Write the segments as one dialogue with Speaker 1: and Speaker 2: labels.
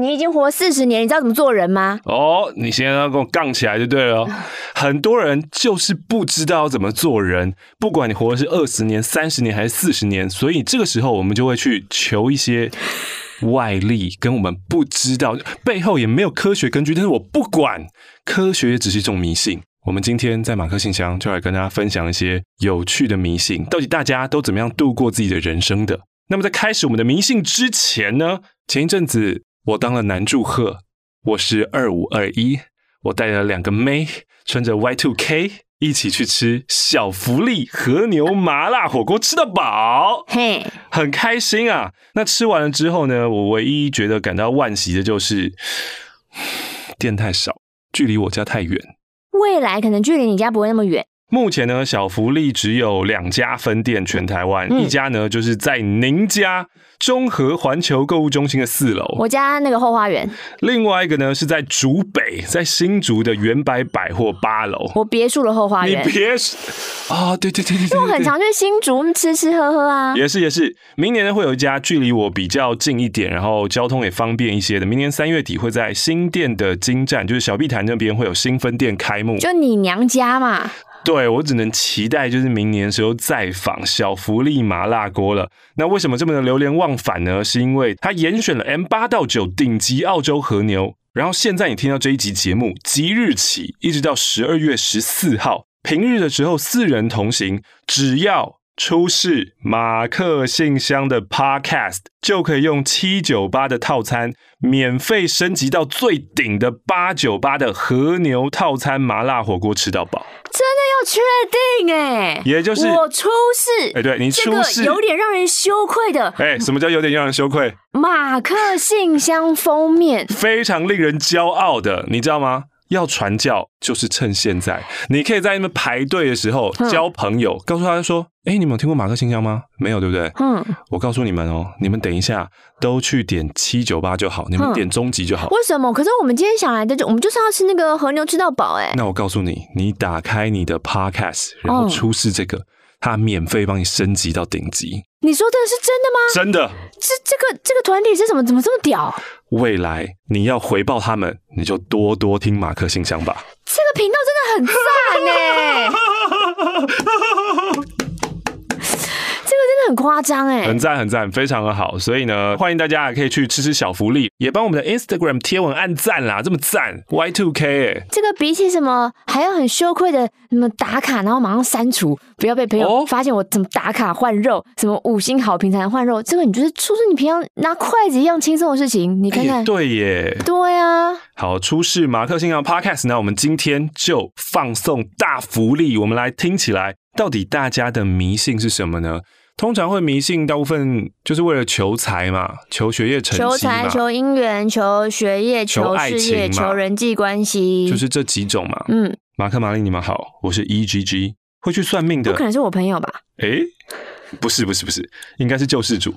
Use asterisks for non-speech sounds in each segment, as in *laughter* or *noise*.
Speaker 1: 你已经活四十年，你知道怎么做人吗？
Speaker 2: 哦，你现在要跟我杠起来就对了。*laughs* 很多人就是不知道怎么做人，不管你活的是二十年、三十年还是四十年，所以这个时候我们就会去求一些外力，跟我们不知道背后也没有科学根据，但是我不管，科学也只是一种迷信。我们今天在马克信箱就来跟大家分享一些有趣的迷信，到底大家都怎么样度过自己的人生的？那么在开始我们的迷信之前呢，前一阵子。我当了男祝贺，我是二五二一，我带了两个妹，穿着 Y two K 一起去吃小福利和牛麻辣火锅，吃得饱，嘿，很开心啊。那吃完了之后呢，我唯一觉得感到惋惜的就是店太少，距离我家太远。
Speaker 1: 未来可能距离你家不会那么远。
Speaker 2: 目前呢，小福利只有两家分店，全台湾、嗯、一家呢，就是在您家中和环球购物中心的四楼，
Speaker 1: 我家那个后花园。
Speaker 2: 另外一个呢，是在竹北，在新竹的原百百货八楼，
Speaker 1: 我别墅的后花园。
Speaker 2: 你别墅啊，对对对对对，
Speaker 1: 我很常去新竹吃吃喝喝啊。
Speaker 2: 也是也是，明年呢会有一家距离我比较近一点，然后交通也方便一些的。明年三月底会在新店的金站，就是小碧潭那边会有新分店开幕。
Speaker 1: 就你娘家嘛。
Speaker 2: 对，我只能期待，就是明年时候再访小福利麻辣锅了。那为什么这么的流连忘返呢？是因为他严选了 M 八到九顶级澳洲和牛。然后现在你听到这一集节目，即日起一直到十二月十四号，平日的时候四人同行，只要。出示马克信箱的 Podcast 就可以用七九八的套餐免费升级到最顶的八九八的和牛套餐麻辣火锅吃到饱，
Speaker 1: 真的要确定哎，
Speaker 2: 也就是
Speaker 1: 我出示
Speaker 2: 哎，对你出示
Speaker 1: 有点让人羞愧的
Speaker 2: 哎，什么叫有点让人羞愧？
Speaker 1: 马克信箱封面
Speaker 2: 非常令人骄傲的，你知道吗？要传教就是趁现在，你可以在那边排队的时候交朋友，告诉他说：“哎，你们有听过马克信箱吗？没有，对不对？”嗯，我告诉你们哦，你们等一下都去点七九八就好，你们点终极就好。
Speaker 1: 为什么？可是我们今天想来的就我们就是要吃那个和牛吃到饱哎。
Speaker 2: 那我告诉你，你打开你的 Podcast，然后出示这个，他免费帮你升级到顶级。
Speaker 1: 你说的是真的吗？
Speaker 2: 真的。
Speaker 1: 这这个这个团体是怎么怎么这么屌？
Speaker 2: 未来你要回报他们，你就多多听马克信箱吧。
Speaker 1: 这个频道真的很赞呢。*laughs* 很夸张哎，
Speaker 2: 很赞很赞，非常的好，所以呢，欢迎大家也可以去吃吃小福利，也帮我们的 Instagram 贴文按赞啦，这么赞 Y Two K 哎，
Speaker 1: 这个比起什么还要很羞愧的什么打卡，然后马上删除，不要被朋友发现我怎么打卡换肉，什么五星好评才能换肉，这个你就是出示你平常拿筷子一样轻松的事情，你看看，
Speaker 2: 对耶，
Speaker 1: 对啊，
Speaker 2: 好，出示马克信仰 Podcast 那，我们今天就放送大福利，我们来听起来，到底大家的迷信是什么呢？通常会迷信，大部分就是为了求财嘛，求学业成绩，求财、
Speaker 1: 求姻缘、求学业、求事业、求人际关系，
Speaker 2: 就是这几种嘛。嗯，马克、玛丽，你们好，我是 EGG，会去算命的，
Speaker 1: 不可能是我朋友吧？
Speaker 2: 诶，不是，不是，不是，应该是救世主。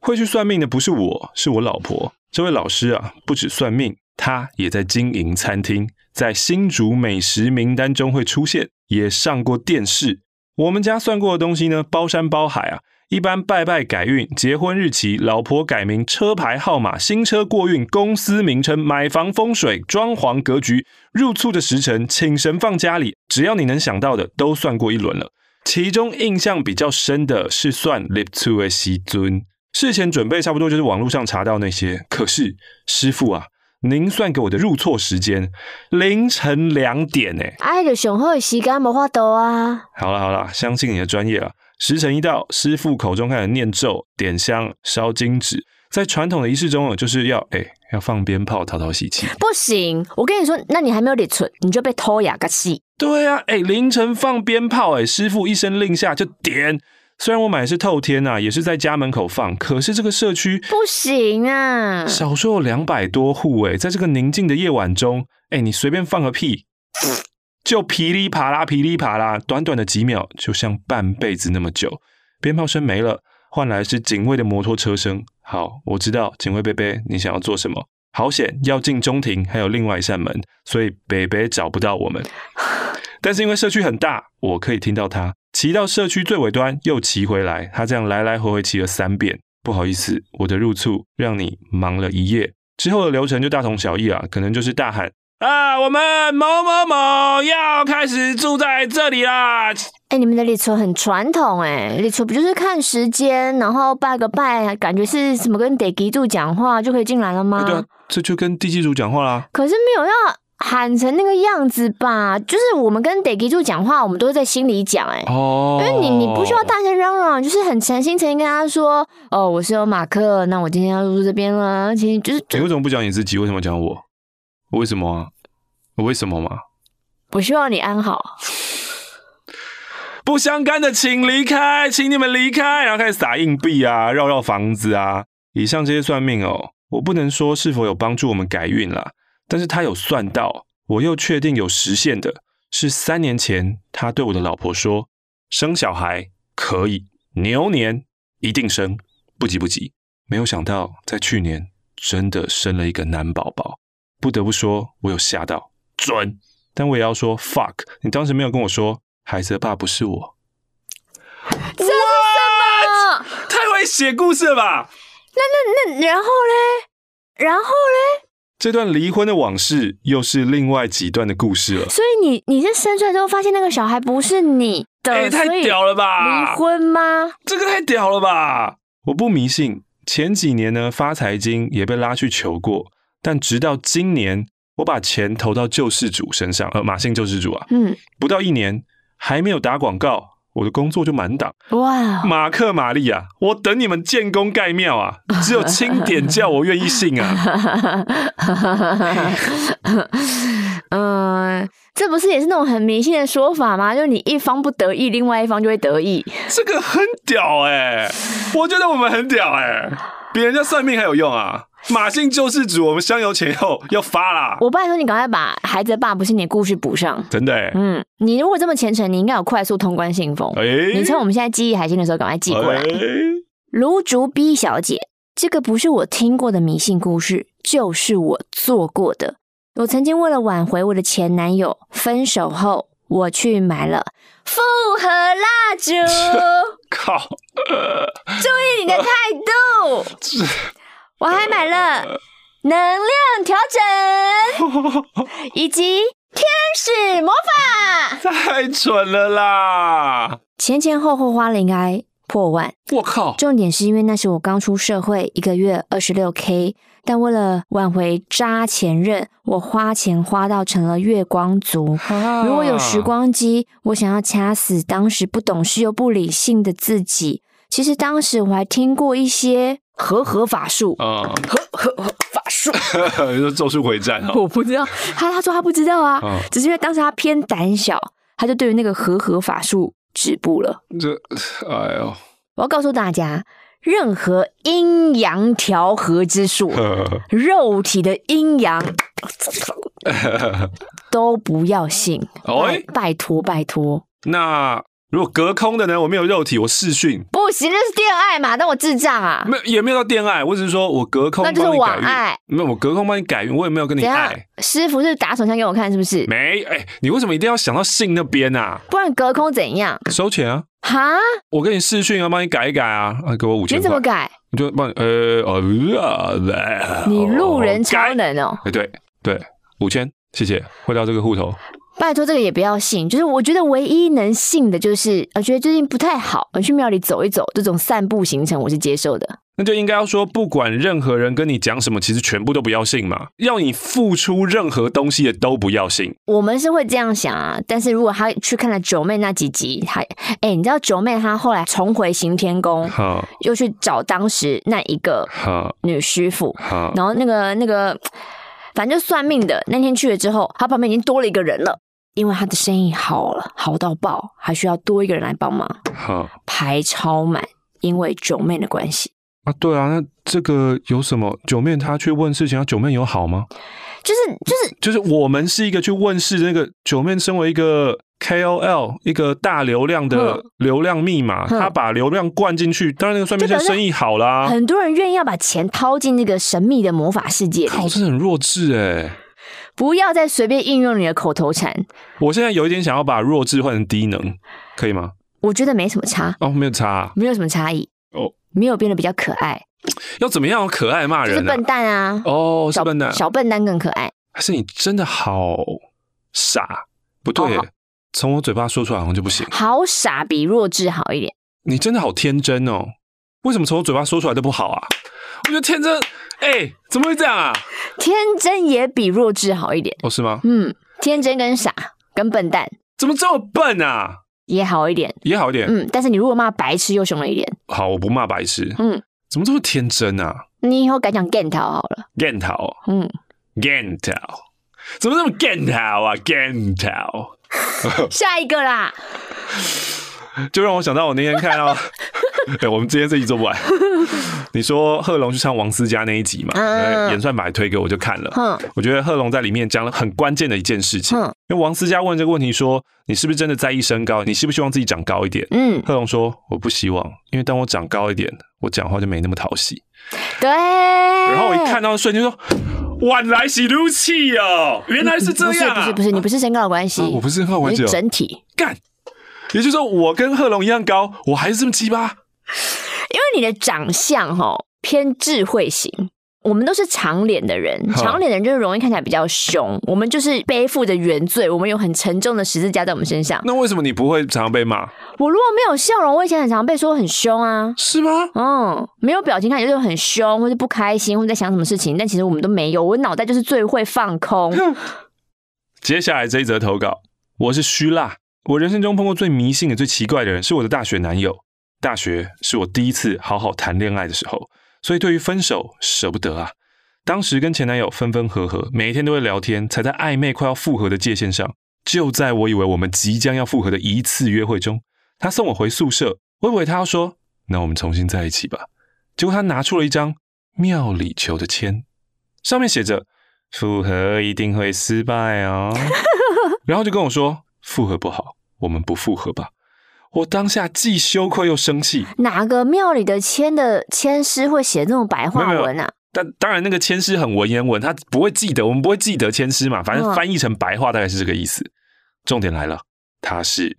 Speaker 2: 会去算命的不是我，是我老婆。这位老师啊，不止算命，他也在经营餐厅，在新竹美食名单中会出现，也上过电视。我们家算过的东西呢，包山包海啊！一般拜拜改运、结婚日期、老婆改名、车牌号码、新车过运、公司名称、买房风水、装潢格局、入厝的时辰、请神放家里，只要你能想到的，都算过一轮了。其中印象比较深的是算 Lip to 的时尊，事前准备差不多就是网络上查到那些。可是师傅啊。您算给我的入错时间，凌晨两点呢。
Speaker 1: 哎，就上好的时间没法度啊。
Speaker 2: 好了好了，相信你的专业了。时辰一到，师傅口中开始念咒、点香、烧金纸。在传统的仪式中，就是要哎要放鞭炮讨讨喜气。
Speaker 1: 不行，我跟你说，那你还没有立存，你就被偷呀个戏。
Speaker 2: 对啊，哎，凌晨放鞭炮，哎，师傅一声令下就点。虽然我买的是透天呐，也是在家门口放，可是这个社区
Speaker 1: 不行啊！
Speaker 2: 少说有两百多户哎，在这个宁静的夜晚中，哎，你随便放个屁，就噼里啪啦，噼里啪啦，短短的几秒，就像半辈子那么久。鞭炮声没了，换来是警卫的摩托车声。好，我知道警卫伯伯，你想要做什么？好险，要进中庭还有另外一扇门，所以伯伯找不到我们。*laughs* 但是因为社区很大，我可以听到他。骑到社区最尾端，又骑回来，他这样来来回回骑了三遍。不好意思，我的入厝让你忙了一夜。之后的流程就大同小异啊，可能就是大喊啊，我们某某某要开始住在这里啦。
Speaker 1: 哎、欸，你们的礼车很传统哎，礼车不就是看时间，然后拜个拜，感觉是什么跟地基主讲话就可以进来了吗？
Speaker 2: 对啊，这就跟地基主讲话啦。
Speaker 1: 可是没有要喊成那个样子吧？就是我们跟地基主讲话，我们都是在心里讲哎。哦。因为你你不需要大声嚷嚷，就是很诚心诚意跟他说，哦，我是有马克，那我今天要入住这边了。其实就是
Speaker 2: 你为什么不讲你自己？为什么讲我？我为什么啊？我为什么吗？
Speaker 1: 我希望你安好。
Speaker 2: 不相干的，请离开，请你们离开，然后开始撒硬币啊，绕绕房子啊。以上这些算命哦，我不能说是否有帮助我们改运啦，但是他有算到，我又确定有实现的，是三年前他对我的老婆说，生小孩可以，牛年一定生，不急不急。没有想到在去年真的生了一个男宝宝，不得不说我有吓到，准。但我也要说 fuck，你当时没有跟我说。孩子的爸不是我，
Speaker 1: 这是什么？
Speaker 2: 太会写故事了吧？
Speaker 1: 那那那，然后嘞？然后嘞？
Speaker 2: 这段离婚的往事又是另外几段的故事了。
Speaker 1: 所以你你是生出来之后发现那个小孩不是你的？
Speaker 2: 哎、欸，太屌了吧？
Speaker 1: 离婚吗？
Speaker 2: 这个太屌了吧？我不迷信。前几年呢，发财经也被拉去求过，但直到今年，我把钱投到救世主身上，呃，马姓救世主啊，嗯，不到一年。还没有打广告，我的工作就满档。哇！马克玛丽啊，我等你们建功盖庙啊！*laughs* 只有清点叫我愿意信啊。
Speaker 1: 嗯，*laughs* 这不是也是那种很迷信的说法吗？就是你一方不得意，另外一方就会得意。
Speaker 2: 这个很屌哎、欸！我觉得我们很屌哎、欸，比人家算命还有用啊！马姓救世主，我们香油钱后要发啦！
Speaker 1: 我爸说你赶快把孩子的爸不是你的故事补上，
Speaker 2: 真的、欸。嗯，
Speaker 1: 你如果这么虔诚，你应该有快速通关信封。哎、欸，你趁我们现在记忆还新的时候，赶快寄过来。卢、欸、竹 B 小姐，这个不是我听过的迷信故事，就是我做过的。我曾经为了挽回我的前男友，分手后我去买了复合蜡烛。*laughs*
Speaker 2: 靠！
Speaker 1: 注意你的态度。*laughs* 我还买了能量调整，*laughs* 以及天使魔法，
Speaker 2: 太蠢了啦！
Speaker 1: 前前后后花了应该破万。
Speaker 2: 我靠！
Speaker 1: 重点是因为那时我刚出社会，一个月二十六 K，但为了挽回渣前任，我花钱花到成了月光族。啊、如果有时光机，我想要掐死当时不懂事又不理性的自己。其实当时我还听过一些。和合法术啊，和和合法术，*laughs*
Speaker 2: 你说咒术回战啊？
Speaker 1: 我不知道，他他说他不知道啊，嗯、只是因为当时他偏胆小，他就对于那个和合法术止步了。这，哎呦！我要告诉大家，任何阴阳调和之术，*laughs* 肉体的阴阳 *laughs* 都不要信，拜拜托拜托。
Speaker 2: 那。如果隔空的呢？我没有肉体，我视讯
Speaker 1: 不行，那是电爱嘛？但我智障啊！
Speaker 2: 没有，也没有到电爱，我只是说我隔空，
Speaker 1: 那就是网爱。
Speaker 2: 没有，我隔空帮你改运，我也没有跟你爱。
Speaker 1: 师傅是打手枪给我看，是不是？
Speaker 2: 没，哎、欸，你为什么一定要想到性那边啊？
Speaker 1: 不然隔空怎样？
Speaker 2: 收钱啊！
Speaker 1: 哈，
Speaker 2: 我跟你视讯，啊帮你改一改啊！啊，给我五千。
Speaker 1: 你怎么改？
Speaker 2: 你就帮你，呃呃，
Speaker 1: 你路人超能哦！
Speaker 2: 哎，对对，五千，谢谢，汇到这个户头。
Speaker 1: 拜托，这个也不要信。就是我觉得唯一能信的，就是我觉得最近不太好，我去庙里走一走，这种散步行程我是接受的。
Speaker 2: 那就应该要说，不管任何人跟你讲什么，其实全部都不要信嘛。要你付出任何东西的都不要信。
Speaker 1: 我们是会这样想啊，但是如果他去看了九妹那几集，他哎，你知道九妹她后来重回行天宫，哈又去找当时那一个女师傅，然后那个那个，反正就算命的那天去了之后，他旁边已经多了一个人了。因为他的生意好了，好到爆，还需要多一个人来帮忙，好排超满，因为九妹的关系
Speaker 2: 啊。对啊，那这个有什么？九妹她去问事情，九妹有好吗？
Speaker 1: 就是就是
Speaker 2: 就是我们是一个去问事的那个九妹，身为一个 KOL，一个大流量的流量密码，他把流量灌进去，当然那个算命先生意好啦，
Speaker 1: 很多人愿意要把钱掏进那个神秘的魔法世界里，
Speaker 2: 靠，真的很弱智哎。
Speaker 1: 不要再随便应用你的口头禅。
Speaker 2: 我现在有一点想要把弱智换成低能，可以吗？
Speaker 1: 我觉得没什么差。
Speaker 2: 哦，没有差，
Speaker 1: 没有什么差异。
Speaker 2: 哦
Speaker 1: 没有变得比较可爱。
Speaker 2: 要怎么样可爱骂人？
Speaker 1: 就是笨蛋啊！
Speaker 2: 哦，小笨蛋，
Speaker 1: 小笨蛋更可爱。
Speaker 2: 还是你真的好傻？不对，从我嘴巴说出来好像就不行。
Speaker 1: 好傻比弱智好一点。
Speaker 2: 你真的好天真哦！为什么从我嘴巴说出来都不好啊？我觉得天真，哎，怎么会这样啊？
Speaker 1: 天真也比弱智好一点。
Speaker 2: 哦，是吗？
Speaker 1: 嗯，天真跟傻跟笨蛋，
Speaker 2: 怎么这么笨啊？
Speaker 1: 也好一点，
Speaker 2: 也好一点。
Speaker 1: 嗯，但是你如果骂白痴又凶了一点。
Speaker 2: 好，我不骂白痴。
Speaker 1: 嗯，
Speaker 2: 怎么这么天真啊？
Speaker 1: 你以后改讲 get 好了。
Speaker 2: get
Speaker 1: 嗯
Speaker 2: ，get 怎么这么 get 啊？get *laughs*
Speaker 1: 下一个啦。*laughs*
Speaker 2: 就让我想到我那天看到，*laughs* 对，我们今天这集做不完。*laughs* 你说贺龙去唱王思佳那一集嘛？嗯，演算法推给我就看了。嗯，我觉得贺龙在里面讲了很关键的一件事情。嗯，因为王思佳问这个问题说：“你是不是真的在意身高？你希不希望自己长高一点？”嗯，贺龙说：“我不希望，因为当我长高一点，我讲话就没那么讨喜。”
Speaker 1: 对。
Speaker 2: 然后我一看到瞬间说：“晚来喜怒气哦，原来是这样。”
Speaker 1: 不是不是，你不是身高的关系，
Speaker 2: 我不是身高的关系，
Speaker 1: 整体
Speaker 2: 干。也就是说，我跟贺龙一样高，我还是这么鸡巴。*laughs*
Speaker 1: 因为你的长相哈偏智慧型，我们都是长脸的人，长脸的人就是容易看起来比较凶。我们就是背负着原罪，我们有很沉重的十字架在我们身上。
Speaker 2: 那为什么你不会常常被骂？
Speaker 1: 我如果没有笑容，我以前很常被说很凶啊。
Speaker 2: 是吗？
Speaker 1: 嗯，没有表情看起来就是很凶，或是不开心，或者在想什么事情。但其实我们都没有，我脑袋就是最会放空。
Speaker 2: 接下来这一则投稿，我是虚辣。我人生中碰过最迷信的最奇怪的人是我的大学男友。大学是我第一次好好谈恋爱的时候，所以对于分手舍不得啊。当时跟前男友分分合合，每一天都会聊天，才在暧昧快要复合的界限上。就在我以为我们即将要复合的一次约会中，他送我回宿舍，我以为他要说“那我们重新在一起吧”，结果他拿出了一张庙里求的签，上面写着“复合一定会失败哦”，*laughs* 然后就跟我说“复合不好”。我们不复合吧？我当下既羞愧又生气。
Speaker 1: 哪个庙里的签的签诗会写这种白话文啊？
Speaker 2: 但当然，那个签诗很文言文，他不会记得，我们不会记得签诗嘛。反正翻译成白话大概是这个意思。嗯、重点来了，他是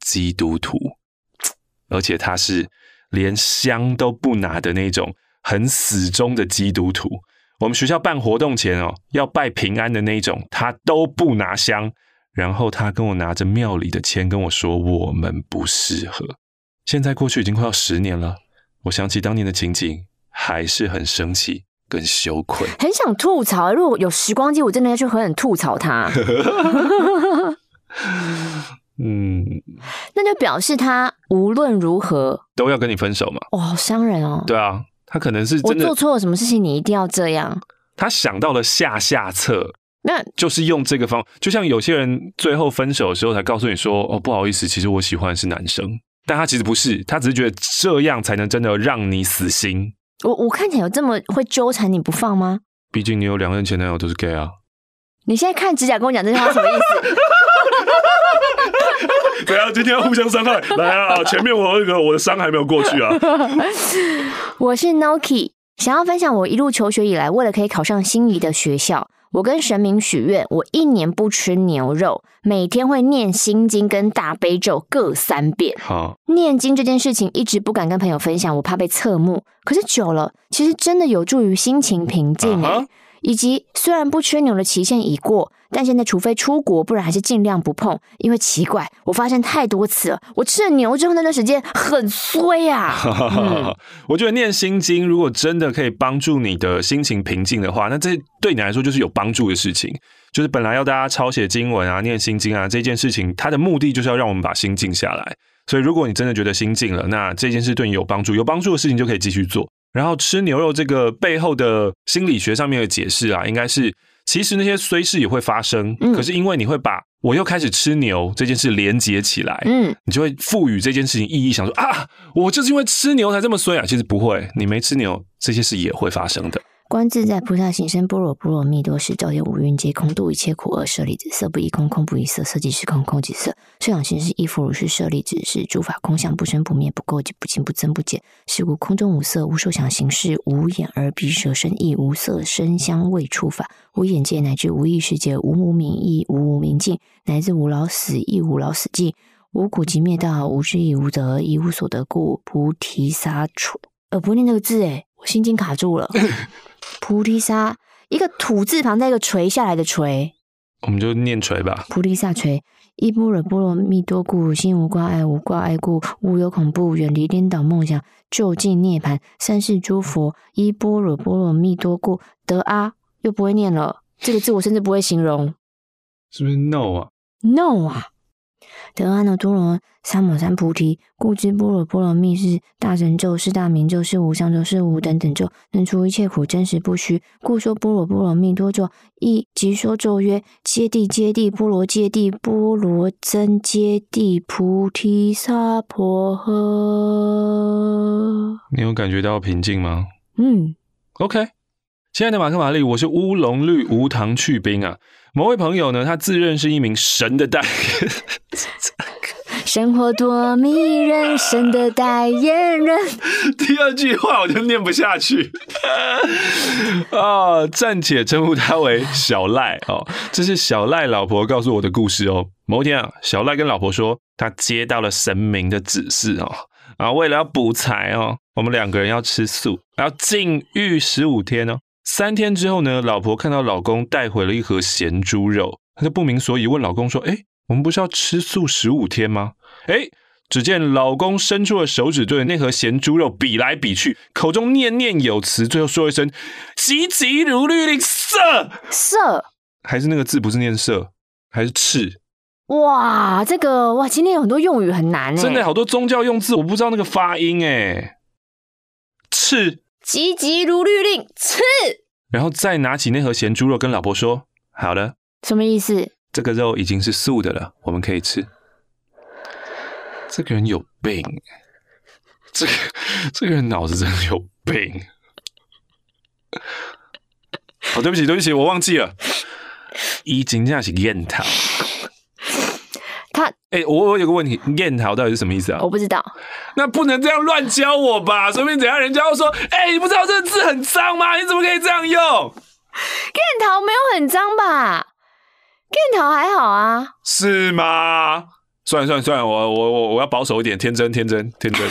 Speaker 2: 基督徒，而且他是连香都不拿的那种很死忠的基督徒。我们学校办活动前哦，要拜平安的那种，他都不拿香。然后他跟我拿着庙里的签跟我说：“我们不适合。”现在过去已经快要十年了，我想起当年的情景，还是很生气跟羞愧，
Speaker 1: 很想吐槽。如果有时光机，我真的要去狠狠吐槽他。*laughs* 嗯，那就表示他无论如何
Speaker 2: 都要跟你分手嘛？
Speaker 1: 哇，好伤人哦。
Speaker 2: 对啊，他可能是
Speaker 1: 我做错了什么事情，你一定要这样。
Speaker 2: 他想到了下下策。那就是用这个方，就像有些人最后分手的时候才告诉你说：“哦，不好意思，其实我喜欢的是男生。”但他其实不是，他只是觉得这样才能真的让你死心。
Speaker 1: 我我看起来有这么会纠缠你不放吗？
Speaker 2: 毕竟你有两任前男友都是 gay 啊。
Speaker 1: 你现在看指甲跟我讲这句话什么意思？*laughs*
Speaker 2: 对啊，今天要互相伤害。来啊，前面我那个我的伤还没有过去啊。*laughs*
Speaker 1: 我是 Noki，想要分享我一路求学以来，为了可以考上心仪的学校。我跟神明许愿，我一年不吃牛肉，每天会念心经跟大悲咒各三遍。好，念经这件事情一直不敢跟朋友分享，我怕被侧目。可是久了，其实真的有助于心情平静。Uh huh. 以及虽然不吃牛的期限已过，但现在除非出国，不然还是尽量不碰。因为奇怪，我发现太多次了，我吃了牛之后那段时间很衰啊。*laughs* 嗯、*laughs*
Speaker 2: 我觉得念心经如果真的可以帮助你的心情平静的话，那这对你来说就是有帮助的事情。就是本来要大家抄写经文啊、念心经啊这件事情，它的目的就是要让我们把心静下来。所以如果你真的觉得心静了，那这件事对你有帮助，有帮助的事情就可以继续做。然后吃牛肉这个背后的心理学上面的解释啊，应该是其实那些衰事也会发生，嗯、可是因为你会把我又开始吃牛这件事连接起来，嗯，你就会赋予这件事情意义，想说啊，我就是因为吃牛才这么衰啊，其实不会，你没吃牛，这些事也会发生的。
Speaker 1: 观自在菩萨行深般若波罗蜜多时，照见五蕴皆空，度一切苦厄。舍利子，色不异空，空不异色，色即是空，空即是色。受想行识亦复如是。舍利子，是诸法空相，不生不灭，不垢不净，不增不减。是故空中无色，无受想行识，无眼耳鼻舌身意，无色声香味触法，无眼界乃至无意识界，无无明亦无无明尽，乃至无老死亦无老死尽，无苦集灭道，无智亦无得，亦无所得故，菩提萨埵呃，不念这个字诶，我心经卡住了。*laughs* 菩提萨，一个土字旁，再一个垂下来的垂，
Speaker 2: 我们就念垂吧。
Speaker 1: 菩提萨垂，依般若波罗蜜多故，心无挂碍，无挂碍故，无有恐怖，远离颠倒梦想，究竟涅槃。三世诸佛依般若波罗蜜多故得阿，又不会念了。这个字我甚至不会形容，
Speaker 2: 是不是 no 啊
Speaker 1: ？no 啊。得阿耨多罗三藐三菩提，故知般若波罗蜜是大神咒，是大明咒，是无上咒，是无等等咒，能除一切苦，真实不虚。故说般若波罗蜜多咒，亦即说咒曰：揭谛揭谛，波罗揭谛，波罗僧揭谛，菩提萨婆诃。
Speaker 2: 你有感觉到平静吗？
Speaker 1: 嗯
Speaker 2: ，OK。亲爱的马克玛丽，我是乌龙绿无糖去冰啊。某位朋友呢，他自认是一名神的代言，*laughs*
Speaker 1: 生活多迷人，神的代言人。*laughs*
Speaker 2: 第二句话我就念不下去 *laughs* 啊，暂且称呼他为小赖哦。这是小赖老婆告诉我的故事哦。某天啊，小赖跟老婆说，他接到了神明的指示哦，啊，为了要补财哦，我们两个人要吃素，要禁欲十五天哦。三天之后呢，老婆看到老公带回了一盒咸猪肉，她就不明所以，问老公说：“哎，我们不是要吃素十五天吗？”哎，只见老公伸出了手指，对着那盒咸猪肉比来比去，口中念念有词，最后说一声：“急急如律令，色
Speaker 1: 色。”
Speaker 2: 还是那个字不是念色，还是赤？
Speaker 1: 哇，这个哇，今天有很多用语很难哎，
Speaker 2: 真的好多宗教用字，我不知道那个发音哎，赤。
Speaker 1: 急急如律令，吃，
Speaker 2: 然后再拿起那盒咸猪肉，跟老婆说：“好了，
Speaker 1: 什么意思？
Speaker 2: 这个肉已经是素的了，我们可以吃。”这个人有病，这个这个人脑子真的有病。哦，对不起，对不起，我忘记了，已经这样是验套。哎、欸，我我有个问题，念桃到底是什么意思啊？
Speaker 1: 我不知道。
Speaker 2: 那不能这样乱教我吧？说不定等下人家会说，哎、欸，你不知道这个字很脏吗？你怎么可以这样用？
Speaker 1: 燕桃没有很脏吧？念桃还好啊。是
Speaker 2: 吗？算了算了算了，我我我我要保守一点，天真天真天真。*laughs*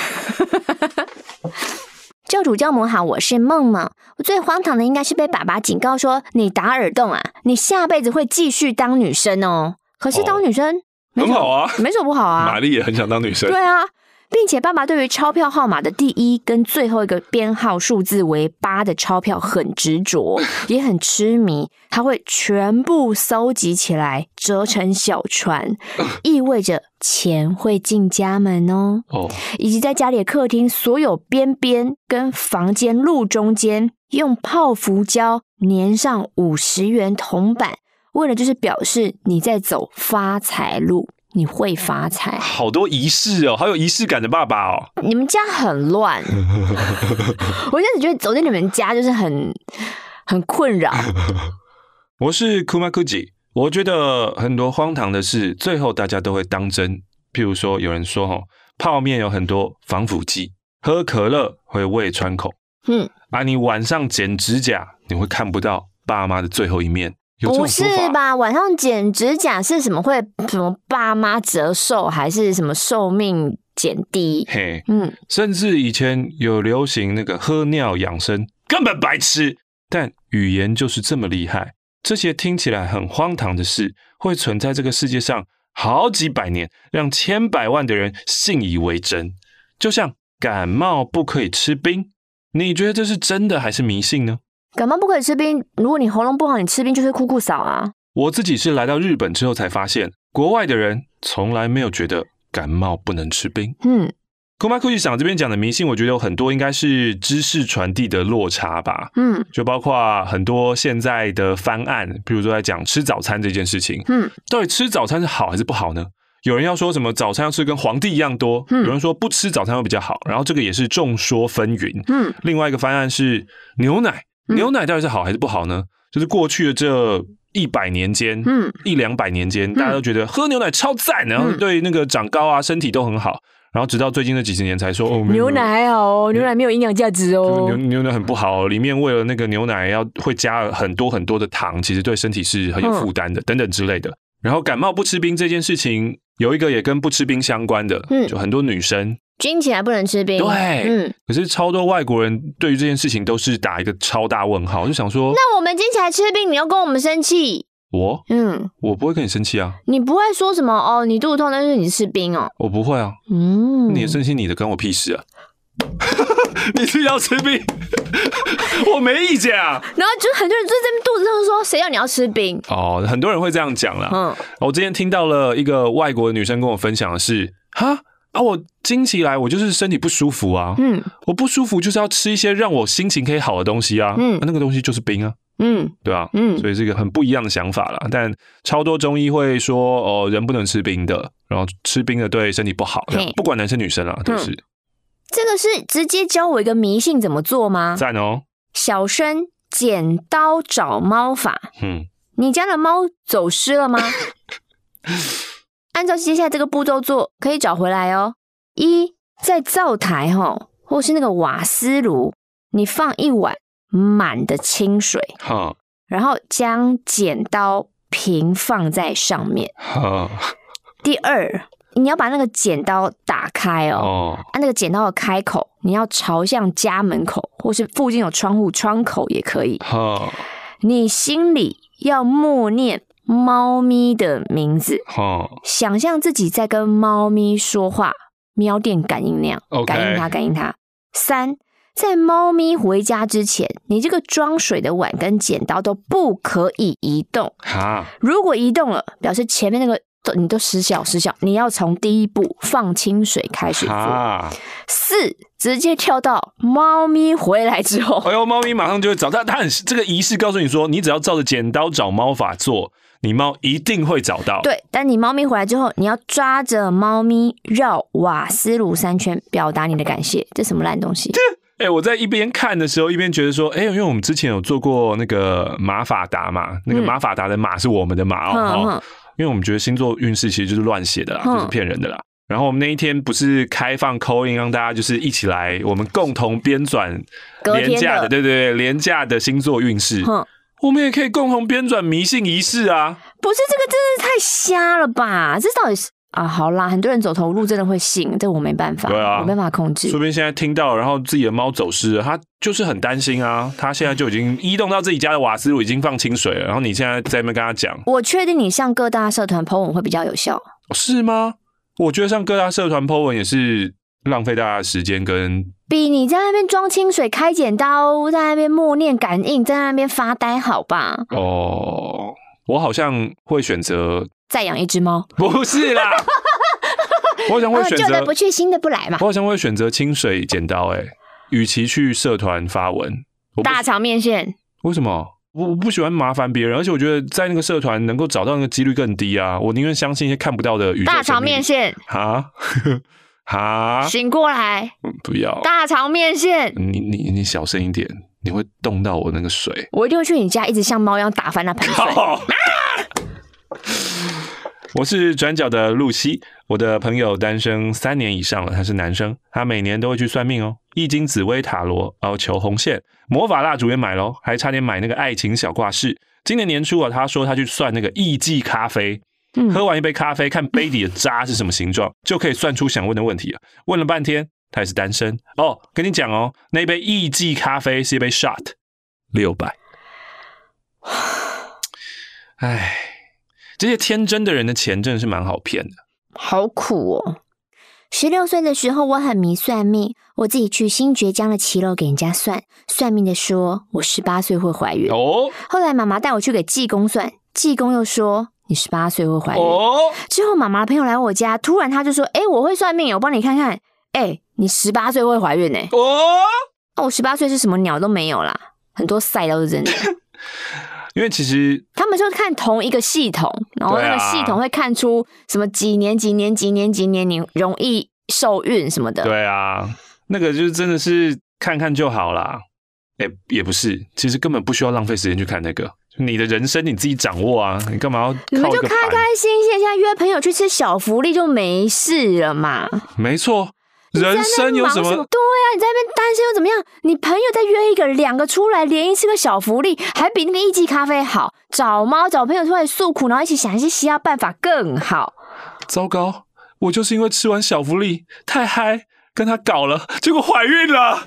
Speaker 1: 教主教母好，我是梦梦。我最荒唐的应该是被爸爸警告说，你打耳洞啊，你下辈子会继续当女生哦。可是当女生。哦
Speaker 2: 很好啊，
Speaker 1: 没什么不好啊。
Speaker 2: 玛丽也很想当女生。
Speaker 1: 对啊，并且爸爸对于钞票号码的第一跟最后一个编号数字为八的钞票很执着，*laughs* 也很痴迷。他会全部搜集起来折成小船，*laughs* 意味着钱会进家门哦。哦，以及在家里的客厅所有边边跟房间路中间用泡芙胶粘上五十元铜板。为了就是表示你在走发财路，你会发财。
Speaker 2: 好多仪式哦，好有仪式感的爸爸哦。
Speaker 1: 你们家很乱，*laughs* 我一开始觉得走进你们家就是很很困扰。*laughs*
Speaker 2: 我是 Kumakuji，我觉得很多荒唐的事，最后大家都会当真。譬如说，有人说哈，泡面有很多防腐剂，喝可乐会胃穿孔。嗯，啊，你晚上剪指甲，你会看不到爸妈的最后一面。
Speaker 1: 不是吧？晚上剪指甲是什么？会什么爸妈折寿，还是什么寿命减低？
Speaker 2: 嘿，嗯，甚至以前有流行那个喝尿养生，根本白痴。但语言就是这么厉害，这些听起来很荒唐的事，会存在这个世界上好几百年，让千百万的人信以为真。就像感冒不可以吃冰，你觉得这是真的还是迷信呢？
Speaker 1: 感冒不可以吃冰，如果你喉咙不好，你吃冰就是酷酷扫啊。
Speaker 2: 我自己是来到日本之后才发现，国外的人从来没有觉得感冒不能吃冰。嗯，Kumakuji 想这边讲的迷信，我觉得有很多应该是知识传递的落差吧。嗯，就包括很多现在的翻案，比如说在讲吃早餐这件事情。嗯，到底吃早餐是好还是不好呢？有人要说什么早餐要吃跟皇帝一样多，嗯，有人说不吃早餐会比较好，然后这个也是众说纷纭。嗯，另外一个方案是牛奶。牛奶到底是好还是不好呢？就是过去的这一百年间，嗯，一两百年间，大家都觉得喝牛奶超赞，然后对那个长高啊、身体都很好。然后直到最近这几十年才说，哦，
Speaker 1: 牛奶还好哦，牛奶没有营养价值哦，
Speaker 2: 牛牛奶很不好，里面为了那个牛奶要会加很多很多的糖，其实对身体是很有负担的，等等之类的。然后感冒不吃冰这件事情，有一个也跟不吃冰相关的，嗯，就很多女生。
Speaker 1: 经期来不能吃冰。
Speaker 2: 对，
Speaker 1: 嗯。
Speaker 2: 可是超多外国人对于这件事情都是打一个超大问号，就想说，
Speaker 1: 那我们军起来吃冰，你要跟我们生气？
Speaker 2: 我，嗯，我不会跟你生气啊。
Speaker 1: 你不会说什么哦？你肚子痛，但是你吃冰哦？
Speaker 2: 我不会啊。嗯，你生气你的，关我屁事啊。*laughs* 你是要吃冰，*laughs* 我没意见啊。
Speaker 1: 然后就很多人就在肚子痛说，谁要你要吃冰？
Speaker 2: 哦，很多人会这样讲啦。嗯，我之前听到了一个外国的女生跟我分享的是，哈啊，我经期来，我就是身体不舒服啊。嗯，我不舒服就是要吃一些让我心情可以好的东西啊。嗯，那个东西就是冰啊。嗯，对啊。嗯，所以是一个很不一样的想法啦。但超多中医会说，哦，人不能吃冰的，然后吃冰的对身体不好。不管男生女生啊，都是。
Speaker 1: 这个是直接教我一个迷信怎么做吗？
Speaker 2: 赞哦！
Speaker 1: 小生剪刀找猫法。嗯，你家的猫走失了吗？*laughs* 按照接下来这个步骤做，可以找回来哦。一，在灶台哈，或是那个瓦斯炉，你放一碗满的清水，好，然后将剪刀平放在上面。好，第二。你要把那个剪刀打开哦，哦啊，那个剪刀的开口你要朝向家门口，或是附近有窗户窗口也可以。好、你心里要默念猫咪的名字，哦、想象自己在跟猫咪说话，喵电感应那样，Okay. 感应它，感应它。三，在猫咪回家之前，你这个装水的碗跟剪刀都不可以移动。哈如果移动了，表示前面那个。都你都失效失效，你要从第一步放清水开始做。四，直接跳到猫咪回来之后，
Speaker 2: 哎呦，猫咪马上就会找它。它很这个仪式告诉你说，你只要照着剪刀找猫法做，你猫一定会找到。
Speaker 1: 对，但你猫咪回来之后，你要抓着猫咪绕瓦斯炉三圈，表达你的感谢。这什么烂东西？
Speaker 2: 哎、欸，我在一边看的时候，一边觉得说，哎、欸，因为我们之前有做过那个马法达嘛，那个马法达的马是我们的马哦。因为我们觉得星座运势其实就是乱写的啦，就是骗人的啦。然后我们那一天不是开放 call in 让大家就是一起来，我们共同编纂廉价的，对对对，廉价的星座运势。我们也可以共同编纂迷信仪式啊！
Speaker 1: 不是这个，真的是太瞎了吧？这到底是？啊，好啦，很多人走投无路真的会信，这我没办法，对啊，我没办法控制。
Speaker 2: 说不定现在听到，然后自己的猫走失了，他就是很担心啊。他现在就已经移动到自己家的瓦斯炉，已经放清水了。然后你现在在那边跟他讲，
Speaker 1: 我确定你向各大社团 po 文会比较有效，
Speaker 2: 是吗？我觉得像各大社团 po 文也是浪费大家的时间，跟
Speaker 1: 比你在那边装清水、开剪刀，在那边默念感应，在那边发呆，好吧？
Speaker 2: 哦，我好像会选择。
Speaker 1: 再养一只猫？
Speaker 2: 不是啦，*laughs* 我好像会选
Speaker 1: 择旧的不去，新的不来嘛。
Speaker 2: 我好像会选择清水剪刀、欸，哎，与其去社团发文，
Speaker 1: 大肠面线。
Speaker 2: 为什么？我我不喜欢麻烦别人，而且我觉得在那个社团能够找到那个几率更低啊。我宁愿相信一些看不到的宇宙。
Speaker 1: 大肠面线，
Speaker 2: 哈哈，
Speaker 1: 醒过来，
Speaker 2: 不要
Speaker 1: 大肠面线。
Speaker 2: 你你你小声一点，你会冻到我那个水。
Speaker 1: 我一定会去你家，一直像猫一样打翻那盆水。
Speaker 2: 我是转角的露西，我的朋友单身三年以上了，他是男生，他每年都会去算命哦，易经、紫微、塔罗，然后求红线，魔法蜡烛也买喽，还差点买那个爱情小挂饰。今年年初啊，他说他去算那个艺妓咖啡，喝完一杯咖啡，看杯底的渣是什么形状，就可以算出想问的问题了。问了半天，他也是单身哦。跟你讲哦，那杯意记咖啡是一杯 shot，六百。*sighs* 唉。这些天真的人的钱真的是蛮好骗的，
Speaker 1: 好苦哦。十六岁的时候，我很迷算命，我自己去新爵江的骑楼给人家算，算命的说我十八岁会怀孕。哦，后来妈妈带我去给济公算，济公又说你十八岁会怀孕。哦，之后妈妈的朋友来我家，突然他就说：“哎，我会算命，我帮你看看。”哎，你十八岁会怀孕呢？哦，那我十八岁是什么鸟都没有啦，很多赛都是真的。*laughs*
Speaker 2: 因为其实
Speaker 1: 他们就看同一个系统，然后那个系统会看出什么几年几年几年几年你容易受孕什么的。
Speaker 2: 对啊，那个就是真的是看看就好啦。哎，也不是，其实根本不需要浪费时间去看那个。你的人生你自己掌握啊，你干嘛要？
Speaker 1: 你们就开开心心，现在约朋友去吃小福利就没事了嘛。
Speaker 2: 没错。人生有什么？对
Speaker 1: 啊，你在那边单身又怎么样？你朋友再约一个、两个出来，连一次个小福利，还比那个一级咖啡好。找猫找朋友出来诉苦，然后一起想一些其他办法更好。
Speaker 2: 糟糕，我就是因为吃完小福利太嗨，跟他搞了，结果怀孕了。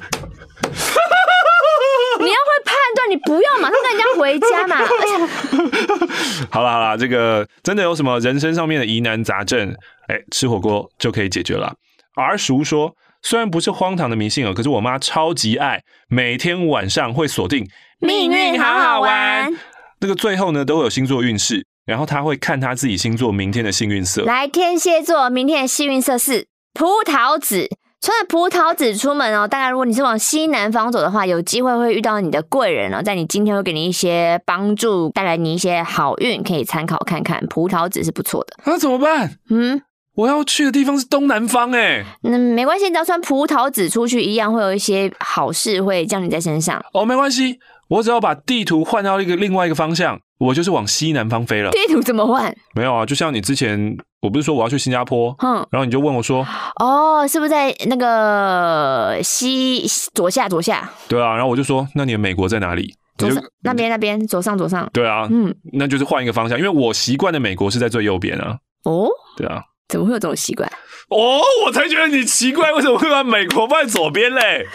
Speaker 1: 你要会判断，你不要马上跟人家回家嘛。*laughs*
Speaker 2: 好了好了，这个真的有什么人生上面的疑难杂症，哎、欸，吃火锅就可以解决了。儿叔说，虽然不是荒唐的迷信哦，可是我妈超级爱，每天晚上会锁定
Speaker 1: 命运好好玩。
Speaker 2: 那个最后呢，都会有星座运势，然后她会看她自己星座明天的幸运色。
Speaker 1: 来，天蝎座明天的幸运色是葡萄紫。穿着葡萄籽出门哦，大概如果你是往西南方走的话，有机会会遇到你的贵人哦，在你今天会给你一些帮助，带来你一些好运，可以参考看看。葡萄籽是不错的，
Speaker 2: 那怎么办？嗯，我要去的地方是东南方哎。
Speaker 1: 那、嗯、没关系，只要穿葡萄籽出去，一样会有一些好事会降临在身上。
Speaker 2: 哦，没关系，我只要把地图换到一个另外一个方向，我就是往西南方飞了。
Speaker 1: 地图怎么换？
Speaker 2: 没有啊，就像你之前。我不是说我要去新加坡，嗯，然后你就问我说，
Speaker 1: 哦，是不是在那个西左下左下？
Speaker 2: 对啊，然后我就说，那你的美国在哪里？
Speaker 1: 左上那边那边左上左上。
Speaker 2: 对啊，嗯，那就是换一个方向，因为我习惯的美国是在最右边啊。
Speaker 1: 哦，
Speaker 2: 对啊，
Speaker 1: 怎么会有这种习惯？
Speaker 2: 哦，我才觉得你奇怪，为什么会把美国放在左边嘞？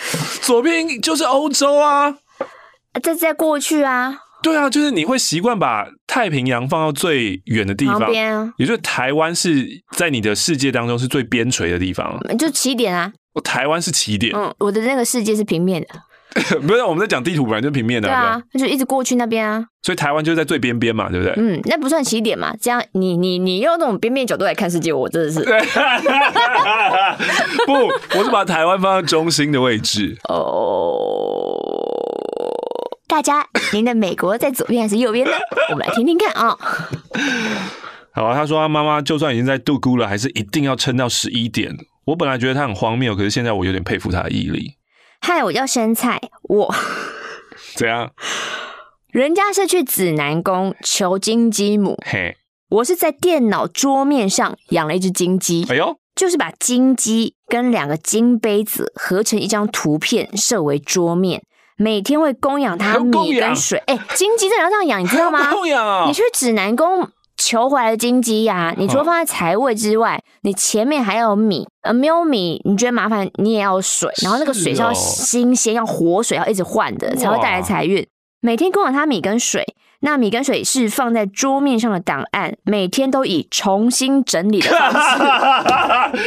Speaker 2: 左边就是欧洲啊，
Speaker 1: 在在过去啊。
Speaker 2: 对啊，就是你会习惯把太平洋放到最远的地方，
Speaker 1: 旁边啊，
Speaker 2: 也就是台湾是在你的世界当中是最边陲的地方，
Speaker 1: 就起点啊。
Speaker 2: 我台湾是起点，
Speaker 1: 嗯，我的那个世界是平面的。*laughs*
Speaker 2: 不是，我们在讲地图，本来就是平面的。
Speaker 1: 对啊，那就一直过去那边啊。
Speaker 2: 所以台湾就是在最边边嘛，对不对？
Speaker 1: 嗯，那不算起点嘛。这样你你你用那种边边角度来看世界，我真的是。*laughs*
Speaker 2: 不，我是把台湾放在中心的位置。
Speaker 1: 哦。大家，您的美国在左边还是右边呢？*laughs* 我们来听听看啊、哦。
Speaker 2: 好啊，他说他妈妈就算已经在度孤了，还是一定要撑到十一点。我本来觉得他很荒谬，可是现在我有点佩服他的毅力。
Speaker 1: 嗨，我叫生菜，我
Speaker 2: 怎样？
Speaker 1: 人家是去指南宫求金鸡母，嘿，我是在电脑桌面上养了一只金鸡。哎呦，就是把金鸡跟两个金杯子合成一张图片，设为桌面。每天会供养它米跟水，哎、欸，金鸡真的要这样养，你知道吗？
Speaker 2: 供养啊！
Speaker 1: 你去指南宫求回来的金鸡呀，你除了放在财位之外，你前面还要有米，呃，没有米，你觉得麻烦，你也要有水，然后那个水是要新鲜，要活水，要一直换的，才会带来财运。每天供养它米跟水。那米跟水是放在桌面上的档案，每天都以重新整理的方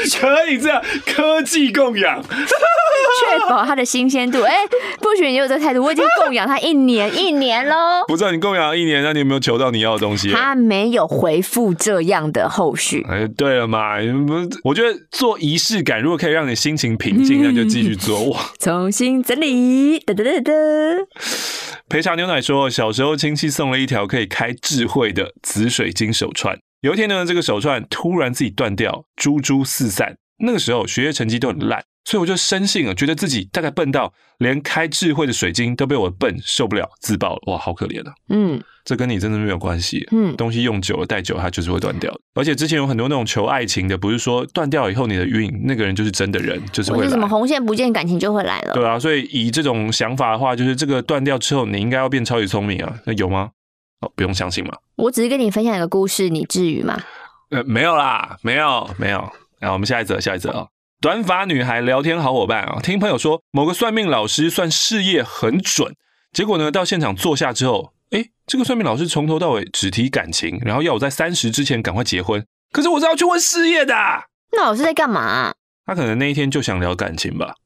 Speaker 1: 式，*laughs*
Speaker 2: 可以这样科技供养，*laughs*
Speaker 1: 确保它的新鲜度。哎、欸，不许你有这态度，我已经供养它一年一年喽。
Speaker 2: 不知道你供养一年，那你有没有求到你要的东西？
Speaker 1: 他没有回复这样的后续。
Speaker 2: 哎，对了嘛，我觉得做仪式感，如果可以让你心情平静，那就继续做。哇，
Speaker 1: 重新整理，哒哒哒哒。
Speaker 2: 陪茶牛奶说，小时候亲戚送送了一条可以开智慧的紫水晶手串。有一天呢，这个手串突然自己断掉，珠珠四散。那个时候学业成绩都很烂，所以我就深信了，觉得自己大概笨到连开智慧的水晶都被我笨受不了，自爆了。哇，好可怜啊！嗯。这跟你真的没有关系，嗯，东西用久了、戴久了，它就是会断掉。而且之前有很多那种求爱情的，不是说断掉以后你的运，那个人就是真的人，就是会来。
Speaker 1: 什么红线不见，感情就会来了。
Speaker 2: 对啊，所以以这种想法的话，就是这个断掉之后，你应该要变超级聪明啊。那有吗？哦，不用相信嘛。
Speaker 1: 我只是跟你分享一个故事，你至于吗？
Speaker 2: 呃，没有啦，没有，没有。然后我们下一则，下一则啊。短发女孩聊天好伙伴啊，听朋友说某个算命老师算事业很准，结果呢，到现场坐下之后。哎，这个算命老师从头到尾只提感情，然后要我在三十之前赶快结婚。可是我是要去问事业的。
Speaker 1: 那老师在干嘛？
Speaker 2: 他可能那一天就想聊感情吧。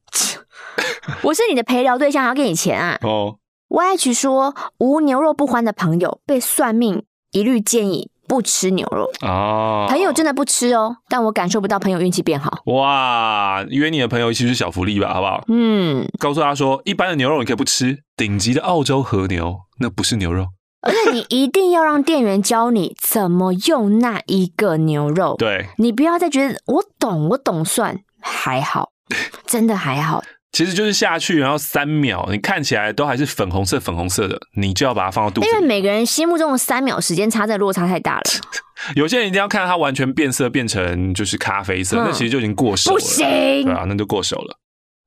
Speaker 1: 我是你的陪聊对象，要给你钱啊。哦。YH 说无牛肉不欢的朋友被算命一律建议不吃牛肉哦。朋友真的不吃哦，但我感受不到朋友运气变好。
Speaker 2: 哇，约你的朋友一起去小福利吧，好不好？嗯。告诉他说，一般的牛肉你可以不吃，顶级的澳洲和牛。那不是牛肉，
Speaker 1: 而且你一定要让店员教你怎么用那一个牛肉。
Speaker 2: 对，
Speaker 1: 你不要再觉得我懂，我懂算还好，*laughs* 真的还好。
Speaker 2: 其实就是下去，然后三秒，你看起来都还是粉红色、粉红色的，你就要把它放到肚子里。
Speaker 1: 因为每个人心目中的三秒时间差，在落差太大了。*laughs*
Speaker 2: 有些人一定要看它完全变色，变成就是咖啡色，那、嗯、其实就已经过手了。
Speaker 1: 不行，
Speaker 2: 对啊，那就过手了。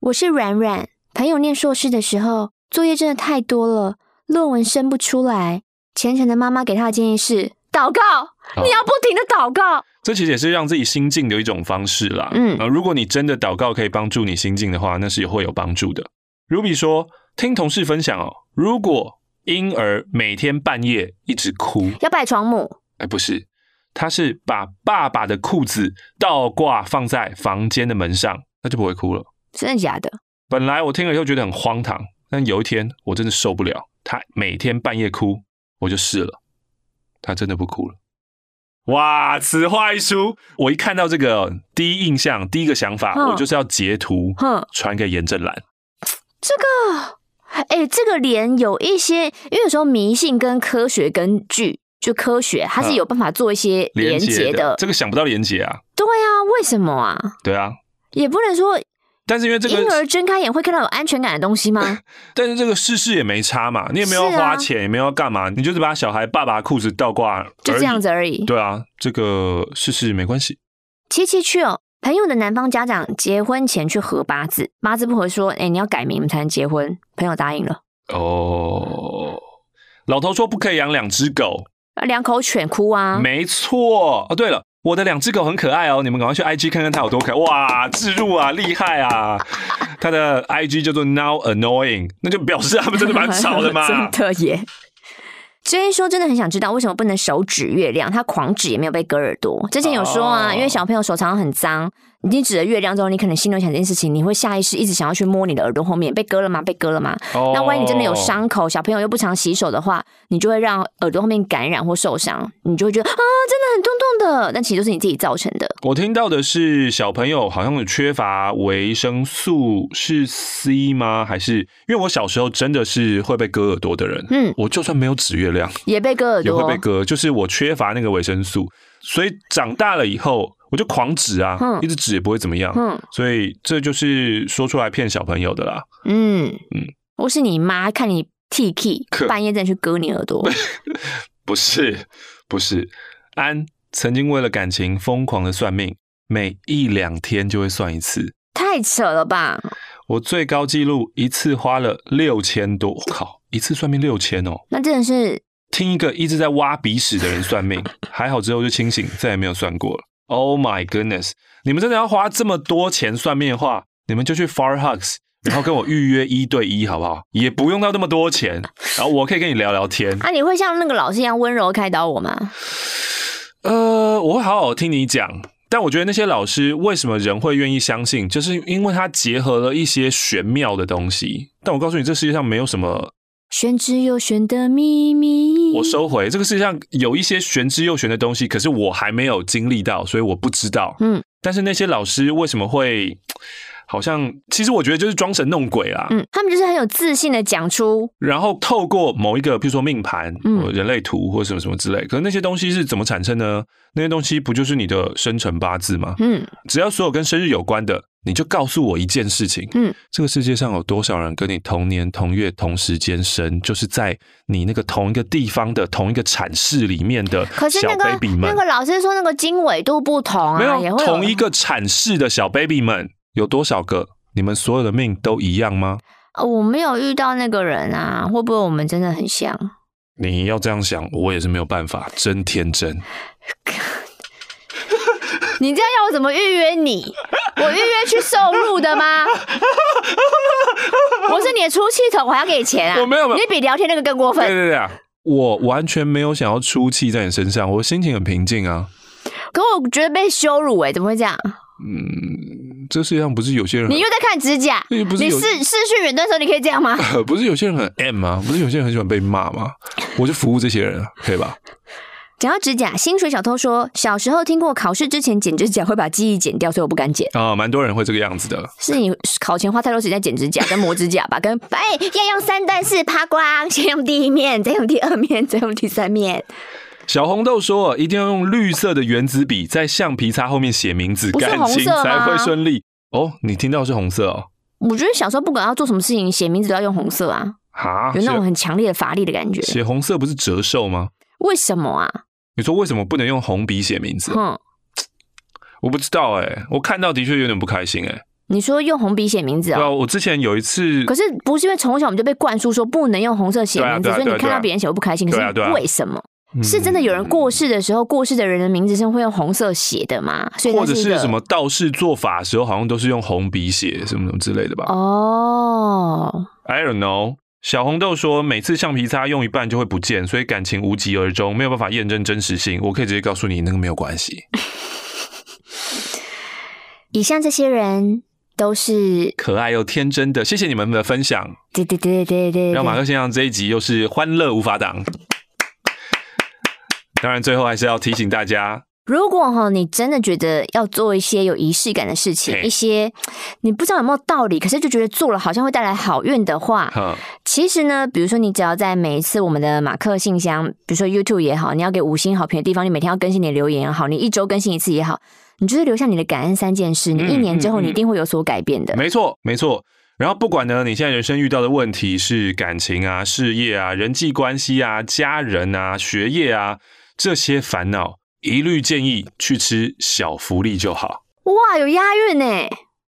Speaker 1: 我是软软，朋友念硕士的时候，作业真的太多了。论文生不出来，虔诚的妈妈给他的建议是祷告，你要不停的祷告。
Speaker 2: 这其实也是让自己心境的一种方式啦。嗯，如果你真的祷告可以帮助你心境的话，那是也会有帮助的。如比说，听同事分享哦，如果婴儿每天半夜一直哭，
Speaker 1: 要拜床母？
Speaker 2: 哎，不是，他是把爸爸的裤子倒挂放在房间的门上，那就不会哭了。
Speaker 1: 真的假的？
Speaker 2: 本来我听了以后觉得很荒唐，但有一天我真的受不了，他每天半夜哭，我就试了，他真的不哭了。哇，此话一出，我一看到这个，第一印象、第一个想法，我就是要截图，传给严正兰。
Speaker 1: 这个，哎、欸，这个连有一些，因为有时候迷信跟科学根据，就科学它是有办法做一些连接的。
Speaker 2: 这个想不到连接啊？
Speaker 1: 对啊，为什么啊？
Speaker 2: 对啊，
Speaker 1: 也不能说。
Speaker 2: 但是因为这个婴
Speaker 1: 儿睁开眼会看到有安全感的东西吗？*laughs*
Speaker 2: 但是这个事事也没差嘛，你也没有花钱，也没有要干嘛，你就是把小孩爸爸裤子倒挂，
Speaker 1: 就这样子而已。
Speaker 2: 对啊，这个事事没关系。
Speaker 1: 七七去哦，朋友的男方家长结婚前去合八字，八字不合说，哎，你要改名才能结婚。朋友答应了。
Speaker 2: 哦，老头说不可以养两只狗，
Speaker 1: 两口犬哭啊。
Speaker 2: 没错。哦，对了。我的两只狗很可爱哦，你们赶快去 IG 看看它有多可爱！哇，置入啊，厉害啊！*laughs* 它的 IG 叫做 Now Annoying，那就表示它们真的蛮吵的嘛。*laughs*
Speaker 1: 真的耶。所以说真的很想知道为什么不能手指月亮，他狂指也没有被割耳朵。之前有说啊，因为小朋友手常常很脏。你指着月亮之后，你可能心里想这件事情，你会下意识一直想要去摸你的耳朵后面，被割了吗？被割了吗？Oh. 那万一你真的有伤口，小朋友又不常洗手的话，你就会让耳朵后面感染或受伤，你就会觉得啊，真的很痛痛的，但其实都是你自己造成的。
Speaker 2: 我听到的是小朋友好像有缺乏维生素，是 C 吗？还是因为我小时候真的是会被割耳朵的人？嗯，我就算没有指月亮，
Speaker 1: 也被割耳朵，
Speaker 2: 也会被割，就是我缺乏那个维生素，所以长大了以后。我就狂指啊，嗯、一直指也不会怎么样，嗯、所以这就是说出来骗小朋友的啦。嗯
Speaker 1: 嗯，我是你妈看你 T K 半夜再去割你耳朵？*laughs*
Speaker 2: 不是不是，安曾经为了感情疯狂的算命，每一两天就会算一次，
Speaker 1: 太扯了吧！
Speaker 2: 我最高纪录一次花了六千多，我靠，一次算命六千哦，
Speaker 1: 那真的是
Speaker 2: 听一个一直在挖鼻屎的人算命，还好之后就清醒，再也没有算过了。Oh my goodness！你们真的要花这么多钱算命的话，你们就去 Far Hugs，然后跟我预约一对一，好不好？也不用到那么多钱，*laughs* 然后我可以跟你聊聊天。啊，
Speaker 1: 你会像那个老师一样温柔开导我吗？
Speaker 2: 呃，我会好好听你讲。但我觉得那些老师为什么人会愿意相信，就是因为他结合了一些玄妙的东西。但我告诉你，这世界上没有什么。
Speaker 1: 玄之又玄的秘密，
Speaker 2: 我收回。这个世界上有一些玄之又玄的东西，可是我还没有经历到，所以我不知道。嗯，但是那些老师为什么会好像？其实我觉得就是装神弄鬼啦。
Speaker 1: 嗯，他们就是很有自信的讲出，
Speaker 2: 然后透过某一个，比如说命盘、嗯、人类图或什么什么之类。可是那些东西是怎么产生呢？那些东西不就是你的生辰八字吗？嗯，只要所有跟生日有关的。你就告诉我一件事情，嗯，这个世界上有多少人跟你同年同月同时间生，就是在你那个同一个地方的同一个产室里面的小 baby 们。
Speaker 1: 那个老师说那个经纬度不同啊，
Speaker 2: 没有同一个产室的小 baby 们有多少个？你们所有的命都一样吗？
Speaker 1: 我没有遇到那个人啊，会不会我们真的很像？
Speaker 2: 你要这样想，我也是没有办法，真天真。*laughs*
Speaker 1: 你这样要我怎么预约你？我预约去受辱的吗？*laughs* 我是你的出气筒，我还要给你钱啊！
Speaker 2: 我没有，
Speaker 1: 你比聊天那个更过分。
Speaker 2: 对对对，我完全没有想要出气在你身上，我心情很平静啊。
Speaker 1: 可我觉得被羞辱哎、欸，怎么会这样？
Speaker 2: 嗯，这世界上不是有些人，
Speaker 1: 你又在看指甲？你视视讯远端的时候，你可以这样吗？*laughs*
Speaker 2: 不是有些人很 M 吗？不是有些人很喜欢被骂吗？我就服务这些人，可以吧？
Speaker 1: 讲到指甲，薪水小偷说，小时候听过考试之前剪指甲会把记忆剪掉，所以我不敢剪。
Speaker 2: 啊、哦，蛮多人会这个样子的。
Speaker 1: 是你考前花太多时间剪指甲跟磨指甲吧？*laughs* 跟哎，要用三段式趴光，先用第一面，再用第二面，再用第三面。
Speaker 2: 小红豆说，一定要用绿色的原子笔在橡皮擦后面写名字，感情才会顺利。哦，你听到是红色哦？
Speaker 1: 我觉得小时候不管要做什么事情，写名字都要用红色啊，哈，有那种很强烈的乏力的感觉。
Speaker 2: 写红色不是折寿吗？
Speaker 1: 为什么啊？
Speaker 2: 你说为什么不能用红笔写名字？哼，我不知道哎、欸，我看到的确有点不开心哎、欸。
Speaker 1: 你说用红笔写名字啊、喔？
Speaker 2: 对啊，我之前有一次，
Speaker 1: 可是不是因为从小我们就被灌输说不能用红色写名字，所以你看到别人写会不开心？可是为什么？是真的有人过世的时候，过世的人的名字是会用红色写的吗？所以
Speaker 2: 或者是什么道士做法的时候，好像都是用红笔写什么什么之类的吧？
Speaker 1: 哦、oh.，I
Speaker 2: don't know。小红豆说，每次橡皮擦用一半就会不见，所以感情无疾而终，没有办法验证真实性。我可以直接告诉你，那个没有关系。*laughs*
Speaker 1: 以上这些人都是
Speaker 2: 可爱又天真的，谢谢你们的分享。
Speaker 1: 对对对对对，
Speaker 2: 让马克先生这一集又是欢乐无法挡。当然，最后还是要提醒大家，
Speaker 1: 如果哈你真的觉得要做一些有仪式感的事情，一些你不知道有没有道理，可是就觉得做了好像会带来好运的话，其实呢，比如说你只要在每一次我们的马克信箱，比如说 YouTube 也好，你要给五星好评的地方，你每天要更新你的留言也好，你一周更新一次也好，你就是留下你的感恩三件事，你一年之后你一定会有所改变的。
Speaker 2: 嗯嗯嗯、没错，没错。然后不管呢，你现在人生遇到的问题是感情啊、事业啊、人际关系啊、家人啊、学业啊。这些烦恼一律建议去吃小福利就好。
Speaker 1: 哇，有押韵呢！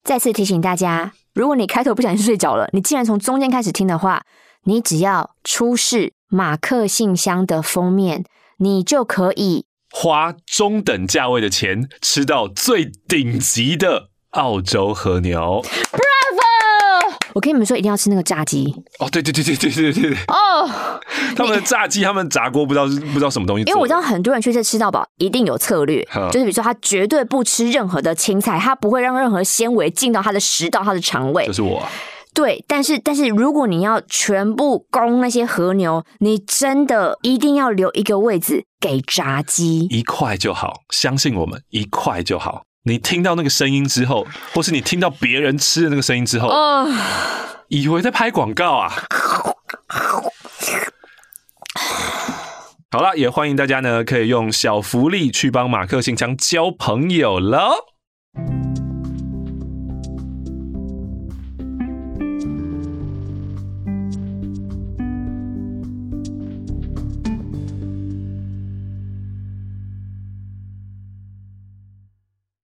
Speaker 1: 再次提醒大家，如果你开头不小心睡着了，你既然从中间开始听的话，你只要出示马克信箱的封面，你就可以
Speaker 2: 花中等价位的钱吃到最顶级的澳洲和牛。*laughs*
Speaker 1: 我跟你们说，一定要吃那个炸鸡
Speaker 2: 哦！对对对对对对对对
Speaker 1: 哦！
Speaker 2: 他们的炸鸡，他们炸锅不知道是不知道什么东西。
Speaker 1: 因为我知道很多人去这吃到饱，一定有策略，就是比如说他绝对不吃任何的青菜，他不会让任何纤维进到他的食道、他的肠胃。
Speaker 2: 就是我。
Speaker 1: 对，但是但是如果你要全部供那些和牛，你真的一定要留一个位置给炸鸡，
Speaker 2: 一块就好，相信我们，一块就好。你听到那个声音之后，或是你听到别人吃的那个声音之后，哦，以为在拍广告啊！好了，也欢迎大家呢，可以用小福利去帮马克信箱交朋友了。